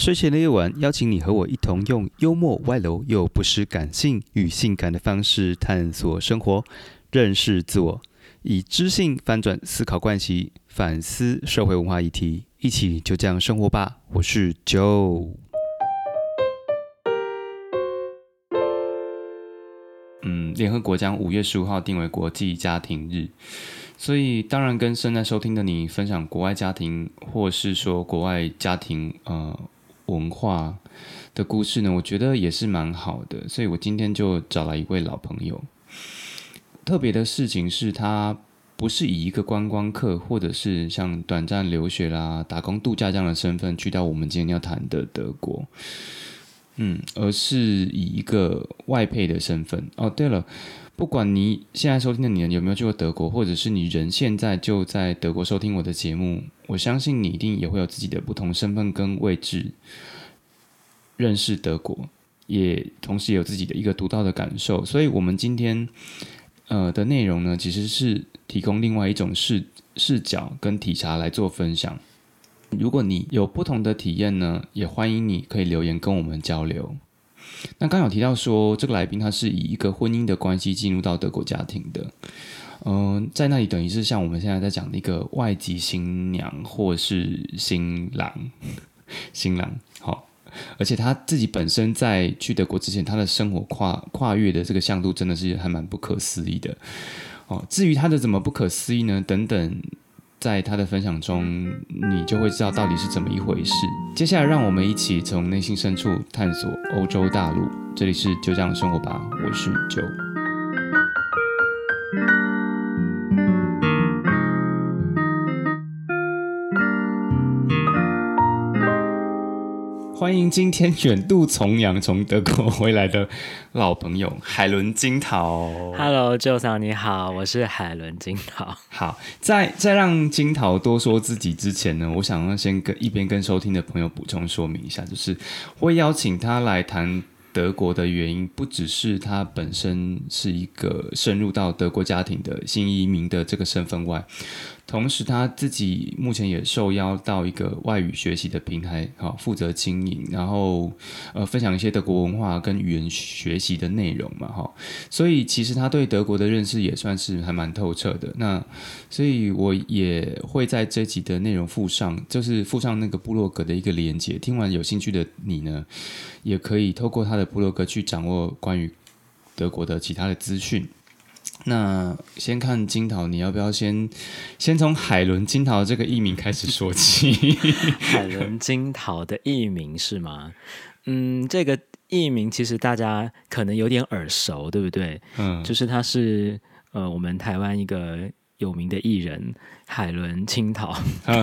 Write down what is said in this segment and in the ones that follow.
睡前的夜晚，邀请你和我一同用幽默、外露又不失感性与性感的方式探索生活，认识自我，以知性翻转思考惯习，反思社会文化议题，一起就这样生活吧。我是 Joe。嗯，联合国将五月十五号定为国际家庭日，所以当然跟正在收听的你分享国外家庭，或是说国外家庭呃文化的故事呢，我觉得也是蛮好的。所以我今天就找来一位老朋友。特别的事情是他不是以一个观光客，或者是像短暂留学啦、打工度假这样的身份去到我们今天要谈的德国。嗯，而是以一个外配的身份哦。对了，不管你现在收听的你有没有去过德国，或者是你人现在就在德国收听我的节目，我相信你一定也会有自己的不同身份跟位置认识德国，也同时有自己的一个独到的感受。所以，我们今天呃的内容呢，其实是提供另外一种视视角跟体察来做分享。如果你有不同的体验呢，也欢迎你可以留言跟我们交流。那刚有提到说，这个来宾他是以一个婚姻的关系进入到德国家庭的，嗯，在那里等于是像我们现在在讲的一个外籍新娘或是新郎，新郎好，而且他自己本身在去德国之前，他的生活跨跨越的这个向度真的是还蛮不可思议的哦。至于他的怎么不可思议呢？等等。在他的分享中，你就会知道到底是怎么一回事。接下来，让我们一起从内心深处探索欧洲大陆。这里是就这样生活吧，我是九。欢迎今天远渡重洋从德国回来的老朋友海伦金桃。Hello，舅嫂你好，我是海伦金桃。好，在在让金桃多说自己之前呢，我想要先跟一边跟收听的朋友补充说明一下，就是会邀请他来谈德国的原因，不只是他本身是一个深入到德国家庭的新移民的这个身份外。同时，他自己目前也受邀到一个外语学习的平台，好负责经营，然后呃分享一些德国文化跟语言学习的内容嘛，哈。所以其实他对德国的认识也算是还蛮透彻的。那所以我也会在这集的内容附上，就是附上那个部落格的一个连接。听完有兴趣的你呢，也可以透过他的部落格去掌握关于德国的其他的资讯。那先看金桃，你要不要先先从海伦金桃这个艺名开始说起？海伦金桃的艺名是吗？嗯，这个艺名其实大家可能有点耳熟，对不对？嗯，就是他是呃我们台湾一个有名的艺人海伦青桃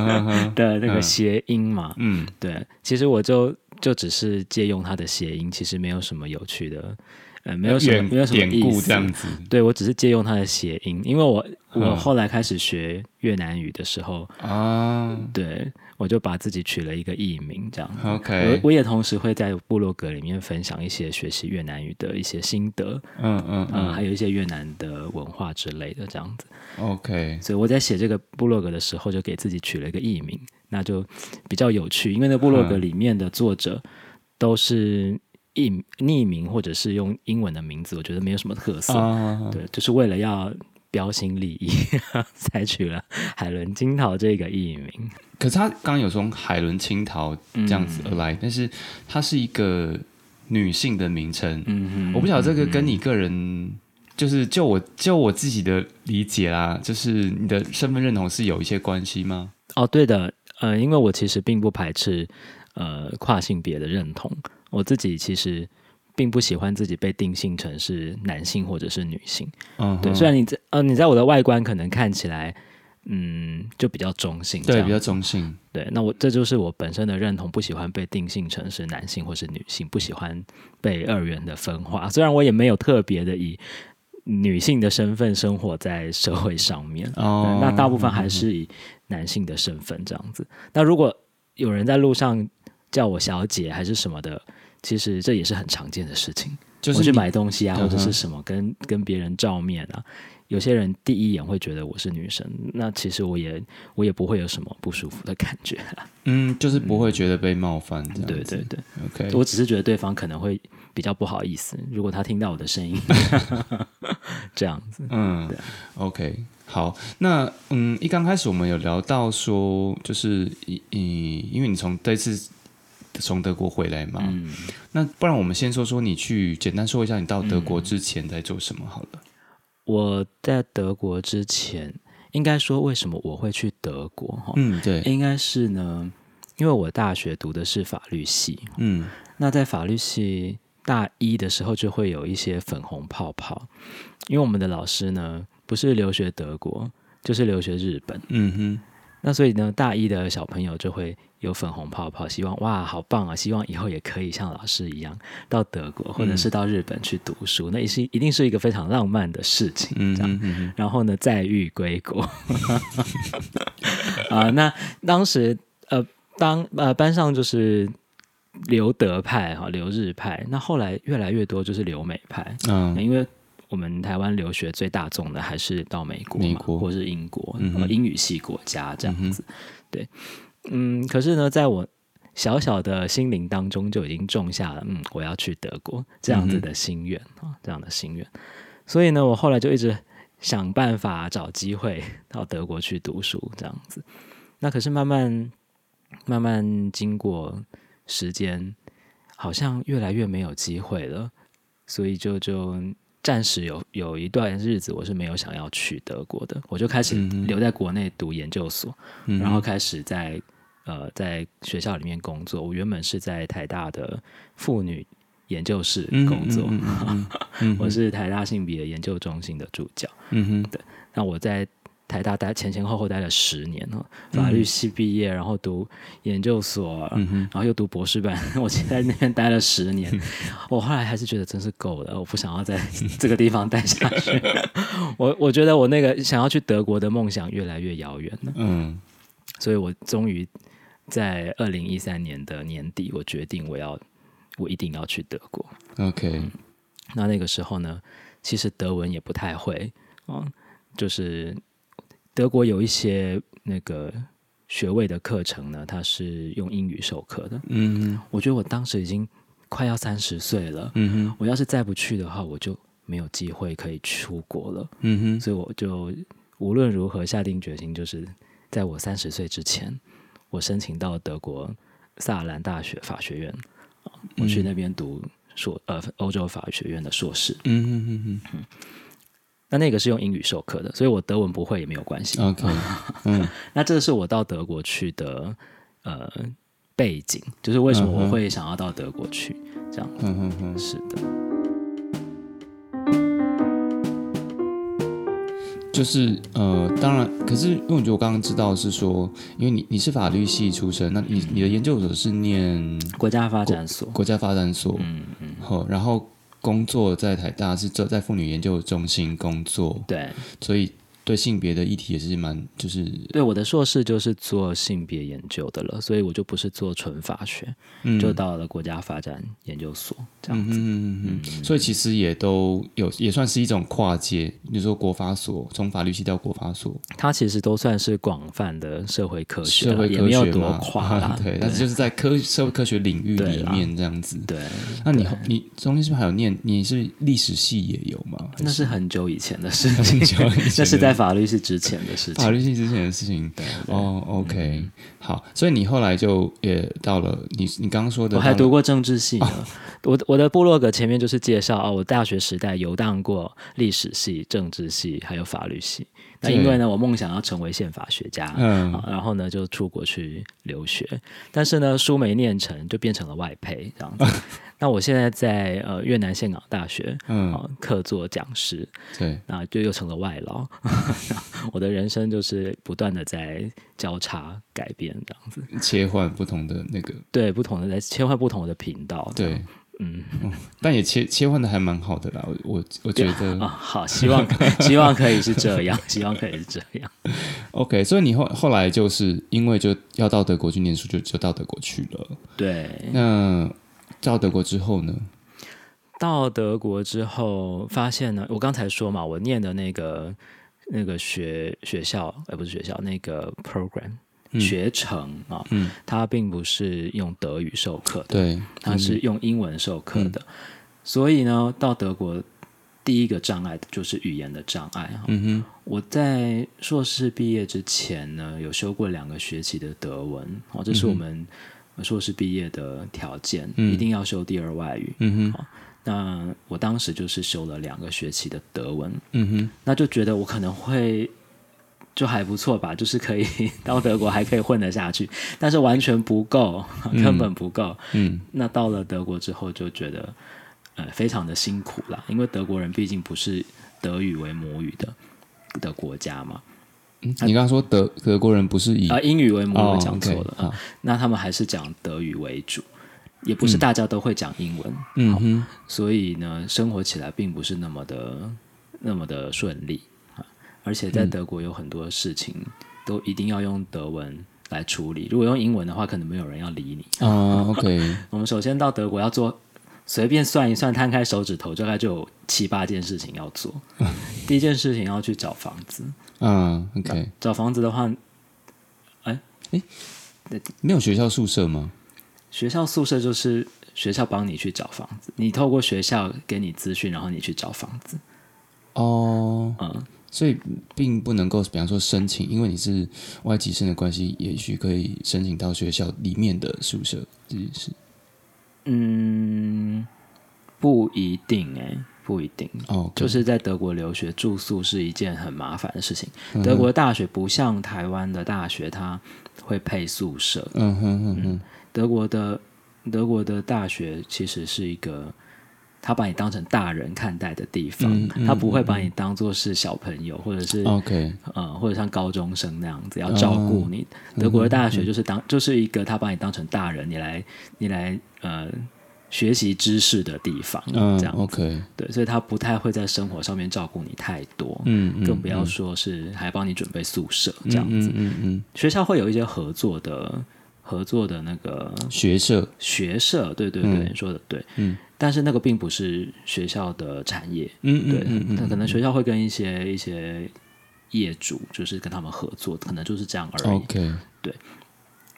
的那个谐音嘛。嗯，对，其实我就就只是借用他的谐音，其实没有什么有趣的。呃，没有什么，没有什么意思。这样子，对我只是借用它的谐音，因为我我后来开始学越南语的时候啊，对我就把自己取了一个艺名，这样。OK，我我也同时会在部落格里面分享一些学习越南语的一些心得，嗯嗯嗯，还有一些越南的文化之类的这样子。OK，所以我在写这个部落格的时候，就给自己取了一个艺名，那就比较有趣，因为那部落格里面的作者都是。匿匿名或者是用英文的名字，我觉得没有什么特色。对，就是为了要标新立异，采取了海伦金桃这个艺名。可是他刚刚有从海伦青桃这样子而来，但是它是一个女性的名称。嗯我不晓得这个跟你个人，就是就我就我自己的理解啦，就是你的身份认同是有一些关系吗？哦，对的，呃，因为我其实并不排斥呃跨性别的认同。我自己其实并不喜欢自己被定性成是男性或者是女性，嗯，对。虽然你在呃，你在我的外观可能看起来，嗯，就比较中性，对，比较中性。对，那我这就是我本身的认同，不喜欢被定性成是男性或是女性，不喜欢被二元的分化。虽然我也没有特别的以女性的身份生活在社会上面，哦，那大部分还是以男性的身份这样子。那如果有人在路上叫我小姐还是什么的。其实这也是很常见的事情，就是我去买东西啊，或者是什么跟跟别人照面啊。有些人第一眼会觉得我是女生，那其实我也我也不会有什么不舒服的感觉。嗯，就是不会觉得被冒犯这样。对对对，OK。我只是觉得对方可能会比较不好意思，如果他听到我的声音 这样子。嗯，OK。好，那嗯，一刚开始我们有聊到说，就是嗯，因为你从这次从德国回来嘛，嗯，那不然我们先说说你去简单说一下你到德国之前在做什么好了。我在德国之前，应该说为什么我会去德国？哈，嗯，对，应该是呢，因为我大学读的是法律系，嗯，那在法律系大一的时候就会有一些粉红泡泡，因为我们的老师呢不是留学德国，就是留学日本，嗯哼，那所以呢，大一的小朋友就会。有粉红泡泡，希望哇，好棒啊！希望以后也可以像老师一样到德国或者是到日本去读书，那也是一定是一个非常浪漫的事情。这样，然后呢，再遇归国 啊。那当时呃，当呃班上就是留德派哈，留日派。那后来越来越多就是留美派。嗯，因为我们台湾留学最大众的还是到美国、美国或是英国，英语系国家这样子。对。嗯，可是呢，在我小小的心灵当中就已经种下了，嗯，我要去德国这样子的心愿啊，这样的心愿。所以呢，我后来就一直想办法找机会到德国去读书，这样子。那可是慢慢慢慢经过时间，好像越来越没有机会了，所以就就暂时有有一段日子，我是没有想要去德国的，我就开始留在国内读研究所，然后开始在。呃，在学校里面工作，我原本是在台大的妇女研究室工作，我是台大性别研究中心的助教。嗯哼，对。那我在台大待前前后后待了十年哦，法律系毕业，然后读研究所，然后又读博士班，我在那边待了十年。我后来还是觉得真是够了，我不想要在这个地方待下去。我我觉得我那个想要去德国的梦想越来越遥远了。嗯，所以我终于。在二零一三年的年底，我决定我要我一定要去德国。OK，那那个时候呢，其实德文也不太会啊，就是德国有一些那个学位的课程呢，它是用英语授课的。嗯，我觉得我当时已经快要三十岁了。嗯哼，我要是再不去的话，我就没有机会可以出国了。嗯哼，所以我就无论如何下定决心，就是在我三十岁之前。我申请到德国萨兰大学法学院，我去那边读硕呃欧洲法学院的硕士。嗯嗯嗯嗯。那那个是用英语授课的，所以我德文不会也没有关系。OK。嗯。那这是我到德国去的呃背景，就是为什么我会想要到德国去这样。嗯嗯嗯，是的。就是呃，当然，可是因为我觉得我刚刚知道是说，因为你你是法律系出身，那你你的研究所是念国家发展所，国家发展所，嗯嗯，好，然后工作在台大是在在妇女研究中心工作，对，所以。对性别的议题也是蛮，就是对我的硕士就是做性别研究的了，所以我就不是做纯法学，就到了国家发展研究所这样子。嗯嗯嗯所以其实也都有，也算是一种跨界。你说国法所从法律系到国法所，它其实都算是广泛的社会科学，社会也没有多跨啦。对，但是就是在科社会科学领域里面这样子。对，那你你中间是不是还有念？你是历史系也有吗？那是很久以前的事情，那是在。法律是之前的事情，法律是之前的事情。对哦，OK，好，所以你后来就也到了你你刚刚说的，我还读过政治系呢。我我的部落格前面就是介绍哦，我大学时代游荡过历史系、政治系，还有法律系。那因为呢，我梦想要成为宪法学家，嗯，然后呢就出国去留学，但是呢书没念成，就变成了外配这样子。那我现在在呃越南岘港大学，嗯，客座讲师，对，那就又成了外劳。我的人生就是不断的在交叉改变，这样子。切换不同的那个，对，不同的在切换不同的频道，对，嗯，但也切切换的还蛮好的啦。我我觉得 啊，好，希望 希望可以是这样，希望可以是这样。OK，所以你后后来就是因为就要到德国去念书，就就到德国去了。对，那。到德国之后呢？到德国之后，发现呢，我刚才说嘛，我念的那个那个学学校，呃，不是学校，那个 program 学程啊，嗯，它并不是用德语授课的，对，它是用英文授课的，所以呢，到德国第一个障碍就是语言的障碍。嗯哼，我在硕士毕业之前呢，有修过两个学期的德文，哦，这是我们硕士毕业的条件，一定要修第二外语。嗯。哼。那我当时就是修了两个学期的德文，嗯哼，那就觉得我可能会就还不错吧，就是可以 到德国还可以混得下去，但是完全不够，根本不够，嗯，那到了德国之后就觉得呃非常的辛苦了，因为德国人毕竟不是德语为母语的的国家嘛，嗯，你刚刚说德德国人不是以啊英语为母语讲错了啊，那他们还是讲德语为主。也不是大家都会讲英文，嗯哼，所以呢，生活起来并不是那么的那么的顺利啊。而且在德国有很多事情都一定要用德文来处理，如果用英文的话，可能没有人要理你啊。OK，我们首先到德国要做，随便算一算，摊开手指头，大概就有七八件事情要做。第一件事情要去找房子，嗯，OK，找房子的话，哎哎，没有学校宿舍吗？学校宿舍就是学校帮你去找房子，你透过学校给你资讯，然后你去找房子。哦，嗯，所以并不能够，比方说申请，因为你是外籍生的关系，也许可以申请到学校里面的宿舍这件事。嗯，不一定哎，不一定哦。就是在德国留学住宿是一件很麻烦的事情。德国大学不像台湾的大学，它会配宿舍。嗯哼哼哼。德国的德国的大学其实是一个，他把你当成大人看待的地方，他不会把你当做是小朋友，或者是 OK，呃，或者像高中生那样子要照顾你。德国的大学就是当就是一个他把你当成大人，你来你来呃学习知识的地方，这样 OK，对，所以他不太会在生活上面照顾你太多，嗯，更不要说是还帮你准备宿舍这样子，嗯嗯，学校会有一些合作的。合作的那个学社，学社，对对对，说的对，嗯，但是那个并不是学校的产业，嗯对，那可能学校会跟一些一些业主，就是跟他们合作，可能就是这样而已。OK，对。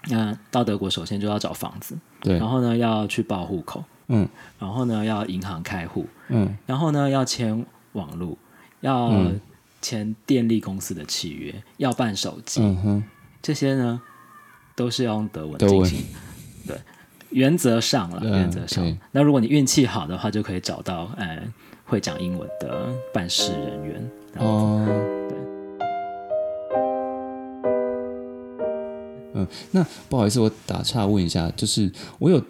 那到德国首先就要找房子，对，然后呢要去报户口，嗯，然后呢要银行开户，嗯，然后呢要签网路，要签电力公司的契约，要办手机，嗯哼，这些呢。都是要用德文进行，对，原则上了，原则上。那如果你运气好的话，就可以找到呃会讲英文的办事人员。哦，对。嗯，那不好意思，我打岔问一下，就是我有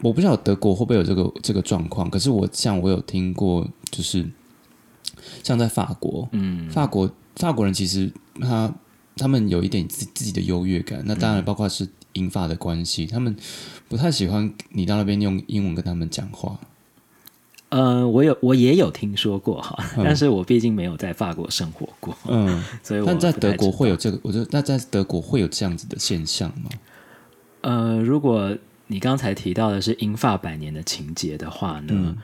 我不知道德国会不会有这个这个状况，可是我像我有听过，就是像在法国，嗯，法国法国人其实他。他们有一点自自己的优越感，那当然包括是英法的关系，他们不太喜欢你到那边用英文跟他们讲话。呃，我有我也有听说过哈，但是我毕竟没有在法国生活过，嗯，所以但在德国会有这个，我觉得那在德国会有这样子的现象吗？呃，如果你刚才提到的是英法百年的情节的话呢？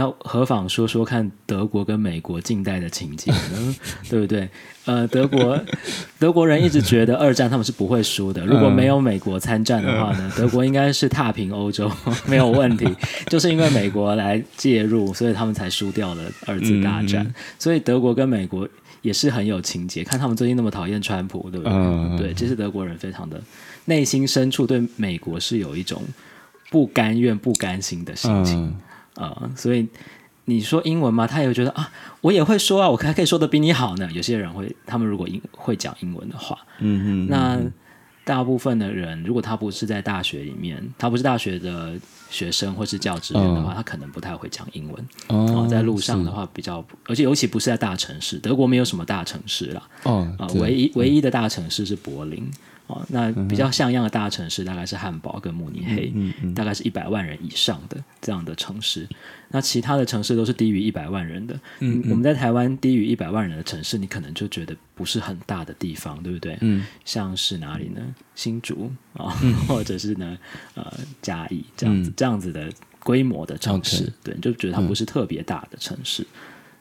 那何妨说说看德国跟美国近代的情节呢？对不对？呃，德国 德国人一直觉得二战他们是不会输的。如果没有美国参战的话呢，德国应该是踏平欧洲 没有问题。就是因为美国来介入，所以他们才输掉了二次大战。所以德国跟美国也是很有情节。看他们最近那么讨厌川普，对不对？对，这是德国人非常的内心深处对美国是有一种不甘愿、不甘心的心情。啊，所以你说英文嘛，他也会觉得啊，我也会说啊，我还可以说的比你好呢。有些人会，他们如果英会讲英文的话，嗯嗯，那大部分的人，如果他不是在大学里面，他不是大学的学生或是教职员的话，他可能不太会讲英文。哦，在路上的话比较，而且尤其不是在大城市，德国没有什么大城市了。哦，啊，唯一唯一的大城市是柏林。哦，那比较像样的大城市大概是汉堡跟慕尼黑，大概是一百万人以上的这样的城市。那其他的城市都是低于一百万人的。嗯，我们在台湾低于一百万人的城市，你可能就觉得不是很大的地方，对不对？嗯，像是哪里呢？新竹啊，或者是呢呃嘉义这样子这样子的规模的城市，对，就觉得它不是特别大的城市，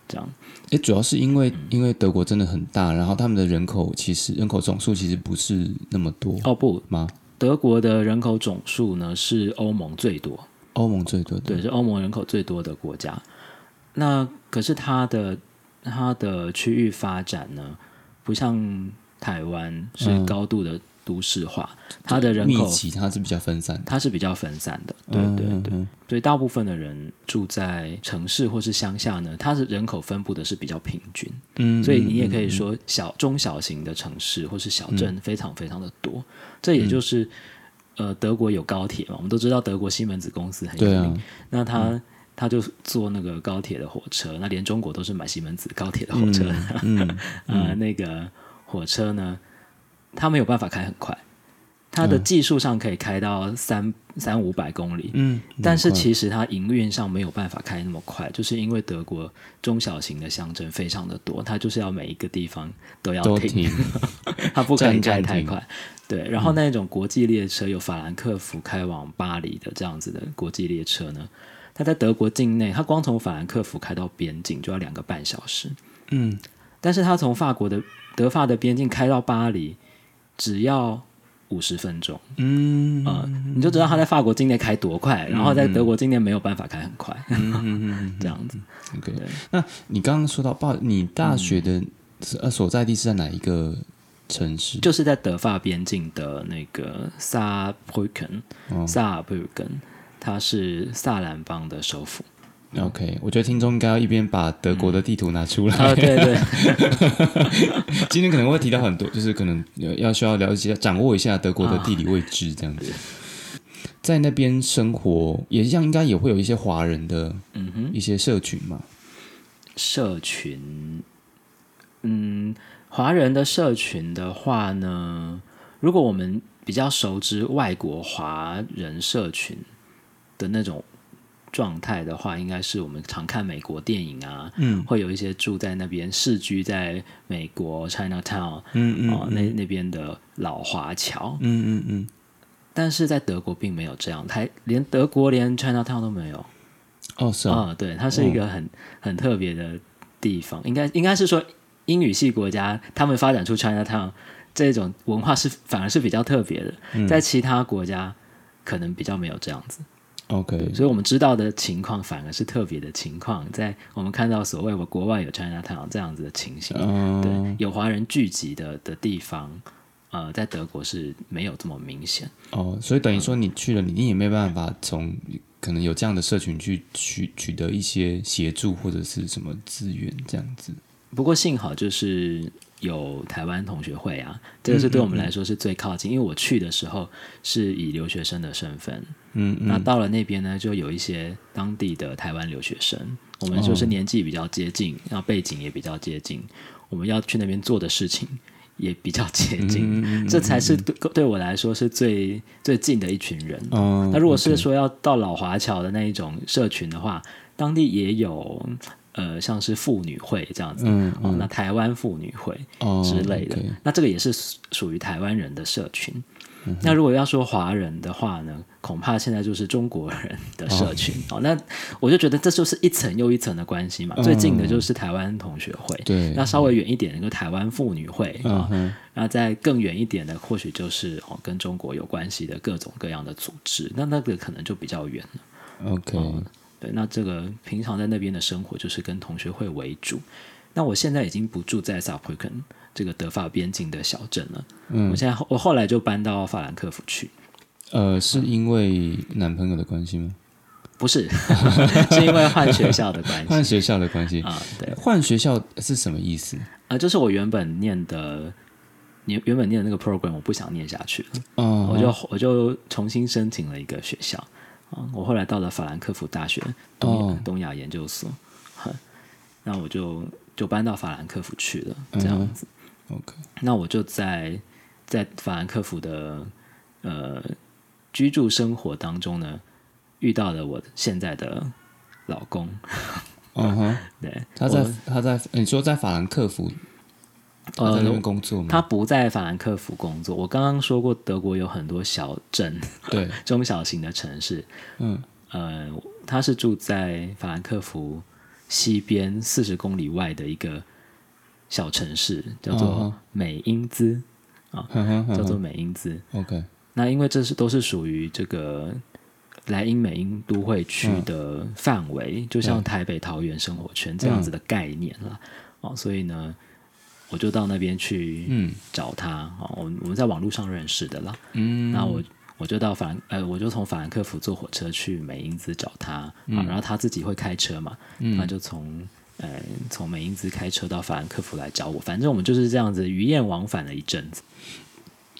这样。哎，主要是因为因为德国真的很大，然后他们的人口其实人口总数其实不是那么多哦，不吗？德国的人口总数呢是欧盟最多，欧盟最多，对，是欧盟人口最多的国家。那可是它的它的区域发展呢，不像台湾是高度的。都市化，它的人口它是比较分散，它是比较分散的，对对对，所以大部分的人住在城市或是乡下呢，它是人口分布的是比较平均，嗯，所以你也可以说小中小型的城市或是小镇非常非常的多，这也就是呃德国有高铁嘛，我们都知道德国西门子公司很有名，那他他就坐那个高铁的火车，那连中国都是买西门子高铁的火车，嗯，呃 那个火车呢。它没有办法开很快，它的技术上可以开到三三五百公里，嗯，但是其实它营运上没有办法开那么快，就是因为德国中小型的乡镇非常的多，它就是要每一个地方都要停，它不可以开太快，对。然后那种国际列车有法兰克福开往巴黎的这样子的国际列车呢，它在德国境内，它光从法兰克福开到边境就要两个半小时，嗯，但是它从法国的德法的边境开到巴黎。只要五十分钟，嗯。啊，你就知道他在法国境内开多快，然后在德国境内没有办法开很快，这样子。OK，那你刚刚说到报，你大学的呃所在地是在哪一个城市？就是在德法边境的那个萨普肯，萨尔布根，它是萨兰邦的首府。OK，我觉得听众应该要一边把德国的地图拿出来。啊，对对。今天可能会提到很多，就是可能要需要了解、掌握一下德国的地理位置这样子。在那边生活也像，应该也会有一些华人的，嗯哼，一些社群嘛。社群，嗯，华人的社群的话呢，如果我们比较熟知外国华人社群的那种。状态的话，应该是我们常看美国电影啊，嗯，会有一些住在那边、世居在美国 China Town，嗯嗯，哦，那那边的老华侨，嗯嗯嗯，但是在德国并没有这样，他连德国连 China Town 都没有，哦是啊，对，它是一个很很特别的地方，应该应该是说英语系国家，他们发展出 China Town 这种文化是反而是比较特别的，在其他国家可能比较没有这样子。OK，所以我们知道的情况反而是特别的情况，在我们看到所谓我国外有 China Town 这样子的情形，对，有华人聚集的的地方，呃，在德国是没有这么明显。哦，所以等于说你去了，你也没办法从可能有这样的社群去取取得一些协助或者是什么资源这样子。不过幸好就是。有台湾同学会啊，这个是对我们来说是最靠近，因为我去的时候是以留学生的身份，嗯，那到了那边呢，就有一些当地的台湾留学生，我们就是年纪比较接近，然后背景也比较接近，我们要去那边做的事情也比较接近，这才是对对我来说是最最近的一群人。那如果是说要到老华侨的那一种社群的话，当地也有。呃，像是妇女会这样子，哦，那台湾妇女会之类的，那这个也是属于台湾人的社群。那如果要说华人的话呢，恐怕现在就是中国人的社群。哦，那我就觉得这就是一层又一层的关系嘛。最近的就是台湾同学会，对，那稍微远一点的就台湾妇女会啊，那再更远一点的，或许就是哦跟中国有关系的各种各样的组织。那那个可能就比较远了。OK。对，那这个平常在那边的生活就是跟同学会为主。那我现在已经不住在萨普肯这个德法边境的小镇了。嗯，我现在我后来就搬到法兰克福去。呃，是因为男朋友的关系吗？不是，是因为换学校的关系。换学校的关系啊，对，换学校是什么意思？啊，就是我原本念的，原原本念的那个 program 我不想念下去了，嗯，我就我就重新申请了一个学校。啊，我后来到了法兰克福大学东东亚研究所，那我就就搬到法兰克福去了，这样子。OK，那我就在在法兰克福的呃居住生活当中呢，遇到了我现在的老公。嗯哼，对，他在他在你说在法兰克福。呃，在那边工作吗？他不在法兰克福工作。我刚刚说过，德国有很多小镇，对，中小型的城市。嗯，呃，他是住在法兰克福西边四十公里外的一个小城市，叫做美因兹啊，叫做美因兹。OK，那因为这是都是属于这个莱茵美因都会区的范围，就像台北桃园生活圈这样子的概念了哦，所以呢，我就到那边去嗯找他哦，我我们在网络上认识的啦，嗯，那我。我就到法，呃，我就从法兰克福坐火车去美因兹找他，啊，然后他自己会开车嘛，他就从，呃，从美因兹开车到法兰克福来找我，反正我们就是这样子鱼雁往返了一阵子。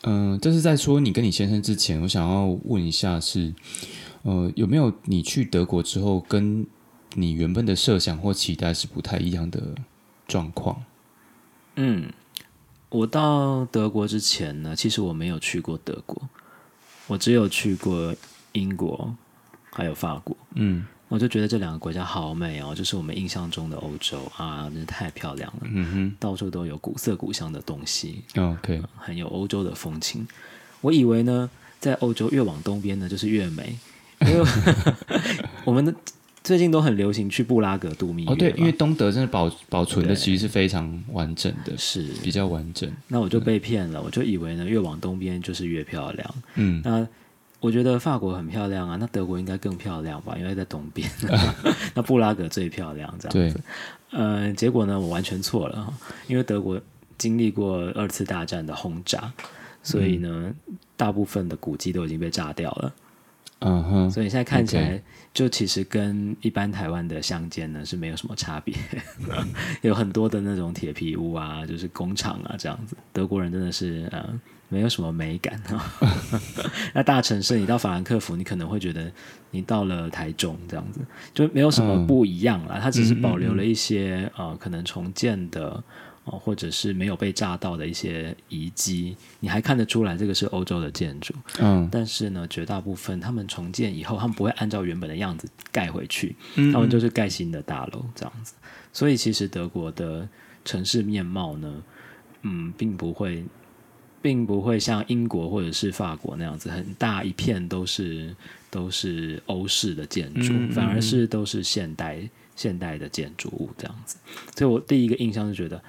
嗯，这是在说你跟你先生之前，我想要问一下是，呃，有没有你去德国之后，跟你原本的设想或期待是不太一样的状况？嗯，我到德国之前呢，其实我没有去过德国。我只有去过英国，还有法国，嗯，我就觉得这两个国家好美哦，就是我们印象中的欧洲啊，真是太漂亮了，嗯哼，到处都有古色古香的东西，OK，很有欧洲的风情。我以为呢，在欧洲越往东边呢，就是越美，因为我 们的。最近都很流行去布拉格度蜜月。哦，对，因为东德真的保保存的其实是非常完整的，是比较完整。那我就被骗了，我就以为呢，越往东边就是越漂亮。嗯，那我觉得法国很漂亮啊，那德国应该更漂亮吧？因为在东边。那布拉格最漂亮，这样子。呃，结果呢，我完全错了，因为德国经历过二次大战的轰炸，所以呢，大部分的古迹都已经被炸掉了。嗯哼，所以现在看起来，就其实跟一般台湾的乡间呢是没有什么差别，有很多的那种铁皮屋啊，就是工厂啊这样子。德国人真的是呃没有什么美感啊。那大城市，你到法兰克福，你可能会觉得你到了台中这样子，就没有什么不一样了。它只是保留了一些呃可能重建的。哦，或者是没有被炸到的一些遗迹，你还看得出来这个是欧洲的建筑。嗯，但是呢，绝大部分他们重建以后，他们不会按照原本的样子盖回去，他们就是盖新的大楼这样子。所以其实德国的城市面貌呢，嗯，并不会，并不会像英国或者是法国那样子，很大一片都是都是欧式的建筑，反而是都是现代现代的建筑物这样子。所以我第一个印象是觉得。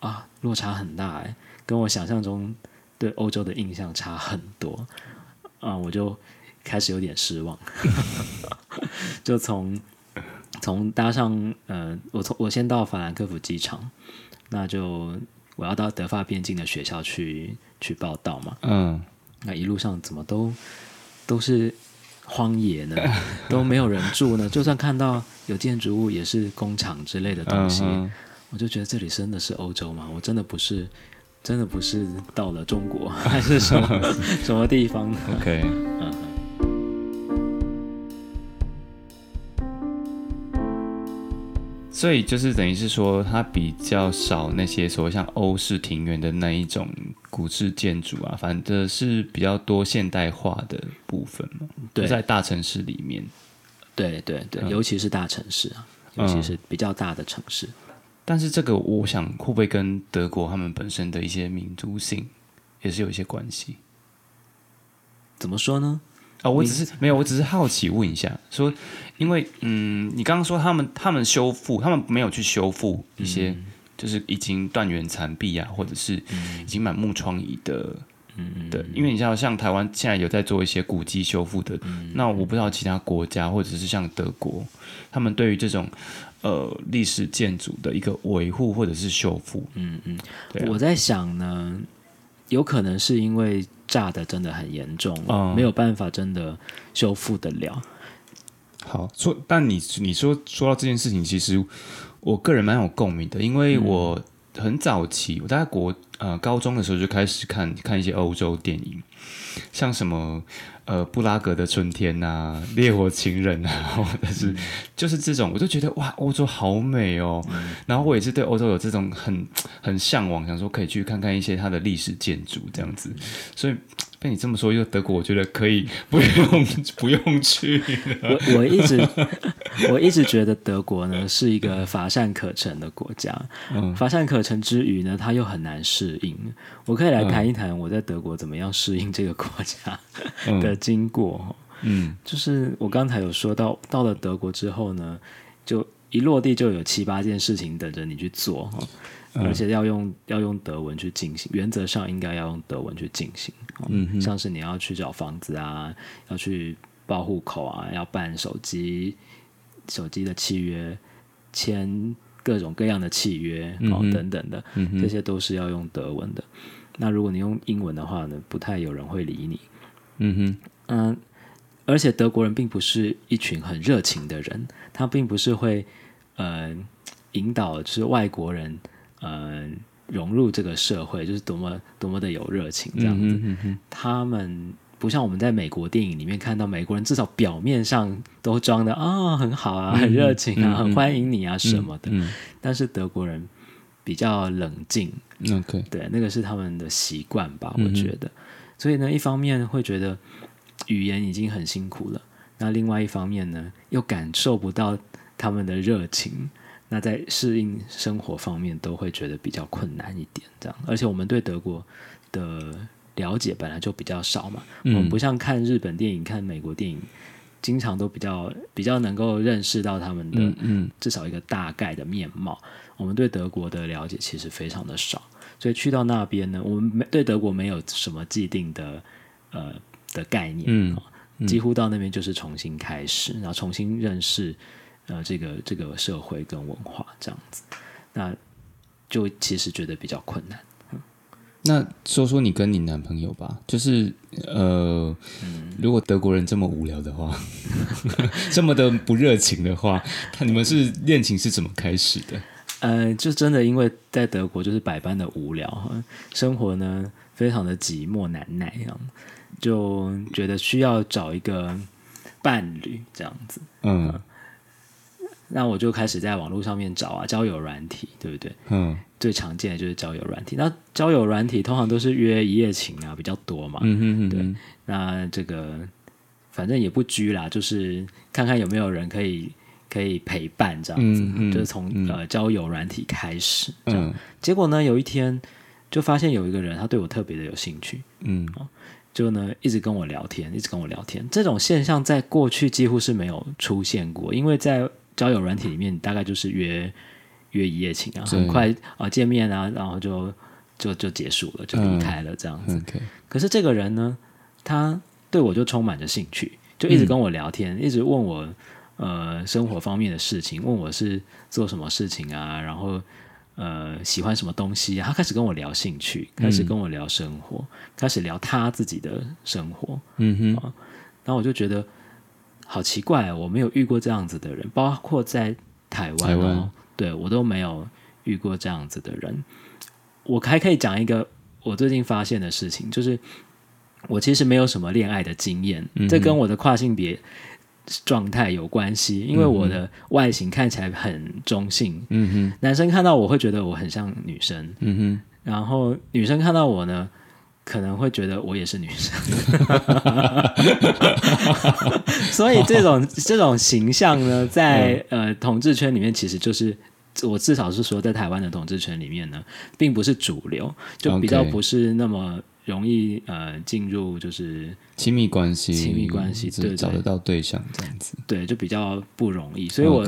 啊，落差很大哎，跟我想象中对欧洲的印象差很多啊，我就开始有点失望。就从从搭上呃，我从我先到法兰克福机场，那就我要到德法边境的学校去去报道嘛。嗯，那一路上怎么都都是荒野呢？都没有人住呢？就算看到有建筑物，也是工厂之类的东西。我就觉得这里真的是欧洲吗？我真的不是，真的不是到了中国还是什么 什么地方？OK，嗯。所以就是等于是说，它比较少那些所谓像欧式庭园的那一种古式建筑啊，反正是比较多现代化的部分嘛。对，在大城市里面，对对对，尤其是大城市啊，尤其是比较大的城市。但是这个，我想会不会跟德国他们本身的一些民族性也是有一些关系？怎么说呢？啊，我只是没有，我只是好奇问一下，说，因为嗯，你刚刚说他们他们修复，他们没有去修复一些就是已经断垣残壁啊，或者是已经满目疮痍的，嗯嗯，对，因为你像像台湾现在有在做一些古迹修复的，那我不知道其他国家或者是像德国，他们对于这种。呃，历史建筑的一个维护或者是修复，嗯嗯，我在想呢，有可能是因为炸的真的很严重，没有办法真的修复得了。好说，但你你说说到这件事情，其实我个人蛮有共鸣的，因为我很早期，我在国呃高中的时候就开始看看一些欧洲电影，像什么。呃，布拉格的春天呐，烈火情人啊，或者是就是这种，我就觉得哇，欧洲好美哦。然后我也是对欧洲有这种很 很向往，想说可以去看看一些它的历史建筑这样子，所以。被你这么说，因为德国，我觉得可以不用 不用去。我我一直 我一直觉得德国呢是一个乏善可陈的国家。嗯，乏善可陈之余呢，它又很难适应。我可以来谈一谈我在德国怎么样适应这个国家的经过。嗯，就是我刚才有说到，到了德国之后呢，就一落地就有七八件事情等着你去做，而且要用要用德文去进行，原则上应该要用德文去进行。嗯，像是你要去找房子啊，要去报户口啊，要办手机手机的契约，签各种各样的契约哦等等的，这些都是要用德文的。那如果你用英文的话呢，不太有人会理你。嗯哼，嗯，而且德国人并不是一群很热情的人，他并不是会呃引导就是外国人呃融入这个社会，就是多么多么的有热情这样子。他们不像我们在美国电影里面看到美国人，至少表面上都装的啊很好啊，很热情啊，很欢迎你啊什么的。但是德国人比较冷静。OK，对，那个是他们的习惯吧，我觉得。所以呢，一方面会觉得语言已经很辛苦了，那另外一方面呢，又感受不到他们的热情，那在适应生活方面都会觉得比较困难一点。这样，而且我们对德国的了解本来就比较少嘛，我们不像看日本电影、看美国电影，经常都比较比较能够认识到他们的，嗯，至少一个大概的面貌。我们对德国的了解其实非常的少，所以去到那边呢，我们没对德国没有什么既定的呃的概念，嗯，几乎到那边就是重新开始，然后重新认识呃这个这个社会跟文化这样子，那就其实觉得比较困难。那说说你跟你男朋友吧，就是呃，如果德国人这么无聊的话，这么的不热情的话，他你们是恋情是怎么开始的？呃，就真的因为在德国就是百般的无聊，生活呢非常的寂寞难耐，这样就觉得需要找一个伴侣这样子。嗯，那我就开始在网络上面找啊，交友软体，对不对？嗯，最常见的就是交友软体。那交友软体通常都是约一夜情啊比较多嘛。嗯嗯嗯。对，那这个反正也不拘啦，就是看看有没有人可以。可以陪伴这样子，就是从呃交友软体开始，这样。结果呢，有一天就发现有一个人，他对我特别的有兴趣，嗯，就呢一直跟我聊天，一直跟我聊天。这种现象在过去几乎是没有出现过，因为在交友软体里面，大概就是约约一夜情啊，很快啊见面啊，然后就就就结束了，就离开了这样子。可是这个人呢，他对我就充满着兴趣，就一直跟我聊天，一直问我。呃，生活方面的事情，问我是做什么事情啊，然后呃，喜欢什么东西啊？他开始跟我聊兴趣，开始跟我聊生活，开始聊他自己的生活。嗯哼，然后我就觉得好奇怪，我没有遇过这样子的人，包括在台湾哦，对我都没有遇过这样子的人。我还可以讲一个我最近发现的事情，就是我其实没有什么恋爱的经验，这跟我的跨性别。状态有关系，因为我的外形看起来很中性，嗯哼，男生看到我会觉得我很像女生，嗯哼，然后女生看到我呢，可能会觉得我也是女生，所以这种 这种形象呢，在呃统治圈里面，其实就是我至少是说，在台湾的统治圈里面呢，并不是主流，就比较不是那么。容易呃进入就是亲密关系，亲密关系对找得到对象这样子，对就比较不容易。所以我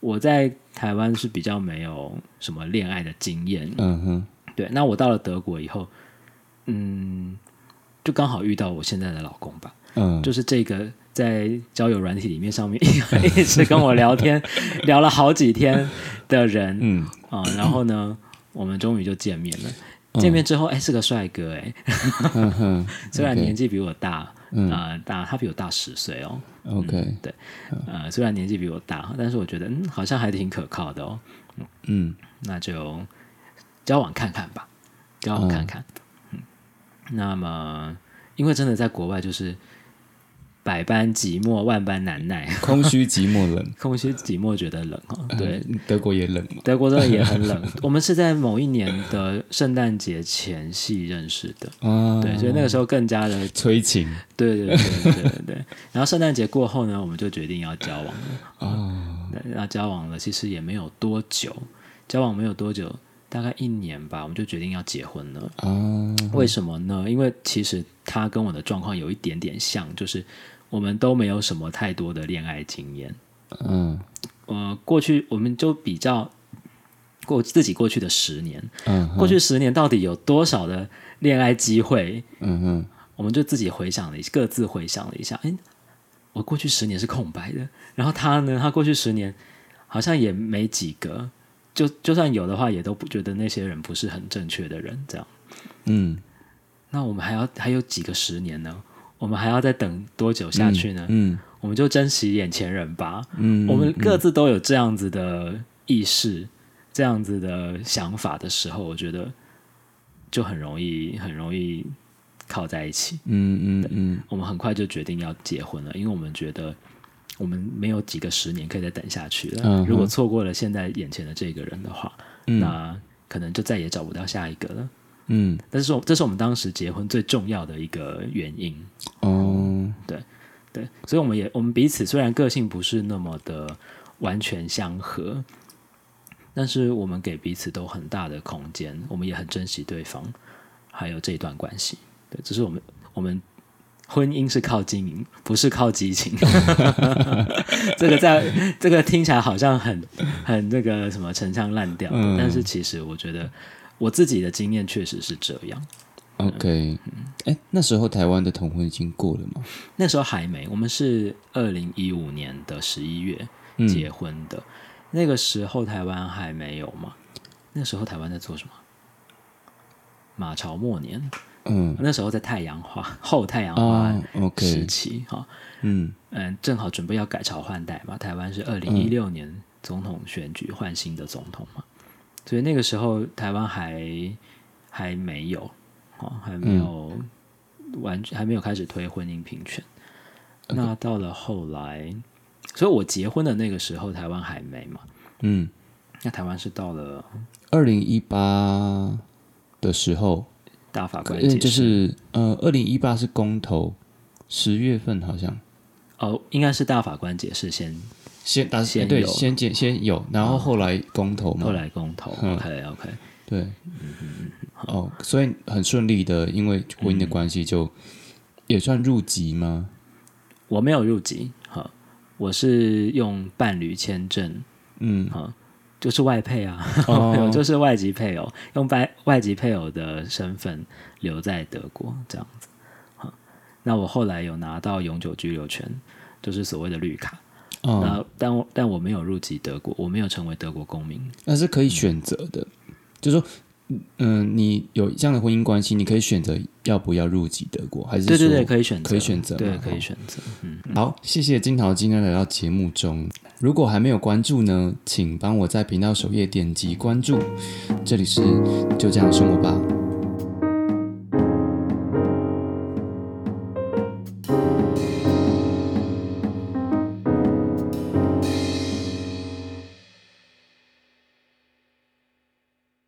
我在台湾是比较没有什么恋爱的经验，嗯哼，对。那我到了德国以后，嗯，就刚好遇到我现在的老公吧，嗯，就是这个在交友软体里面上面 一直跟我聊天 聊了好几天的人，嗯。啊，然后呢，我们终于就见面了。见面之后，哎，是个帅哥，哎，虽然年纪比我大，啊，大他比我大十岁哦。OK，对，呃，虽然年纪比我大，但是我觉得，嗯，好像还挺可靠的哦。嗯，那就交往看看吧，交往看看。嗯，那么，因为真的在国外就是。百般寂寞，万般难耐，空虚寂寞冷，空虚寂寞觉得冷哦。对，德国也冷德国真的也很冷。我们是在某一年的圣诞节前夕认识的，对，所以那个时候更加的催情。对对对对对。然后圣诞节过后呢，我们就决定要交往了。哦，那交往了，其实也没有多久，交往没有多久，大概一年吧，我们就决定要结婚了。哦，为什么呢？因为其实他跟我的状况有一点点像，就是。我们都没有什么太多的恋爱经验。嗯，呃，过去我们就比较过自己过去的十年，嗯，过去十年到底有多少的恋爱机会？嗯哼，我们就自己回想了一各自回想了一下，哎，我过去十年是空白的，然后他呢，他过去十年好像也没几个，就就算有的话，也都不觉得那些人不是很正确的人，这样，嗯，那我们还要还有几个十年呢？我们还要再等多久下去呢？嗯，我们就珍惜眼前人吧。嗯，我们各自都有这样子的意识、这样子的想法的时候，我觉得就很容易、很容易靠在一起。嗯嗯嗯，我们很快就决定要结婚了，因为我们觉得我们没有几个十年可以再等下去了。如果错过了现在眼前的这个人的话，那可能就再也找不到下一个了。嗯，但是说这是我们当时结婚最重要的一个原因哦，对对，所以我们也我们彼此虽然个性不是那么的完全相合，但是我们给彼此都很大的空间，我们也很珍惜对方，还有这一段关系。对，只是我们我们婚姻是靠经营，不是靠激情。这个在这个听起来好像很很那个什么陈腔滥调，但是其实我觉得。我自己的经验确实是这样。OK，哎，那时候台湾的同婚已经过了吗？那时候还没，我们是二零一五年的十一月结婚的。那个时候台湾还没有嘛？那时候台湾在做什么？马朝末年，嗯，那时候在太阳花 后太阳花时期，哈，嗯嗯，正好准备要改朝换代嘛。台湾是二零一六年总统选举换新的总统嘛。所以那个时候台湾还还没有，哦，还没有完全还没有开始推婚姻平权。那到了后来，所以我结婚的那个时候，台湾还没嘛。嗯，那台湾是到了二零一八的时候，大法官解释，就是呃，二零一八是公投，十月份好像，哦，应该是大法官解释先。先打先对，先解先有，然后后来公投嘛，后来公投，OK OK，对，哦，所以很顺利的，因为婚姻的关系，就也算入籍吗？我没有入籍，好，我是用伴侣签证，嗯，哈，就是外配啊，我 就是外籍配偶，用外外籍配偶的身份留在德国这样子，哈，那我后来有拿到永久居留权，就是所谓的绿卡。那但但我没有入籍德国，我没有成为德国公民。那是可以选择的，就是说，嗯，你有这样的婚姻关系，你可以选择要不要入籍德国，还是对对对，可以选择，可以选择，对，可以选择。嗯，好，谢谢金桃今天来到节目中。如果还没有关注呢，请帮我在频道首页点击关注。这里是就这样生活吧。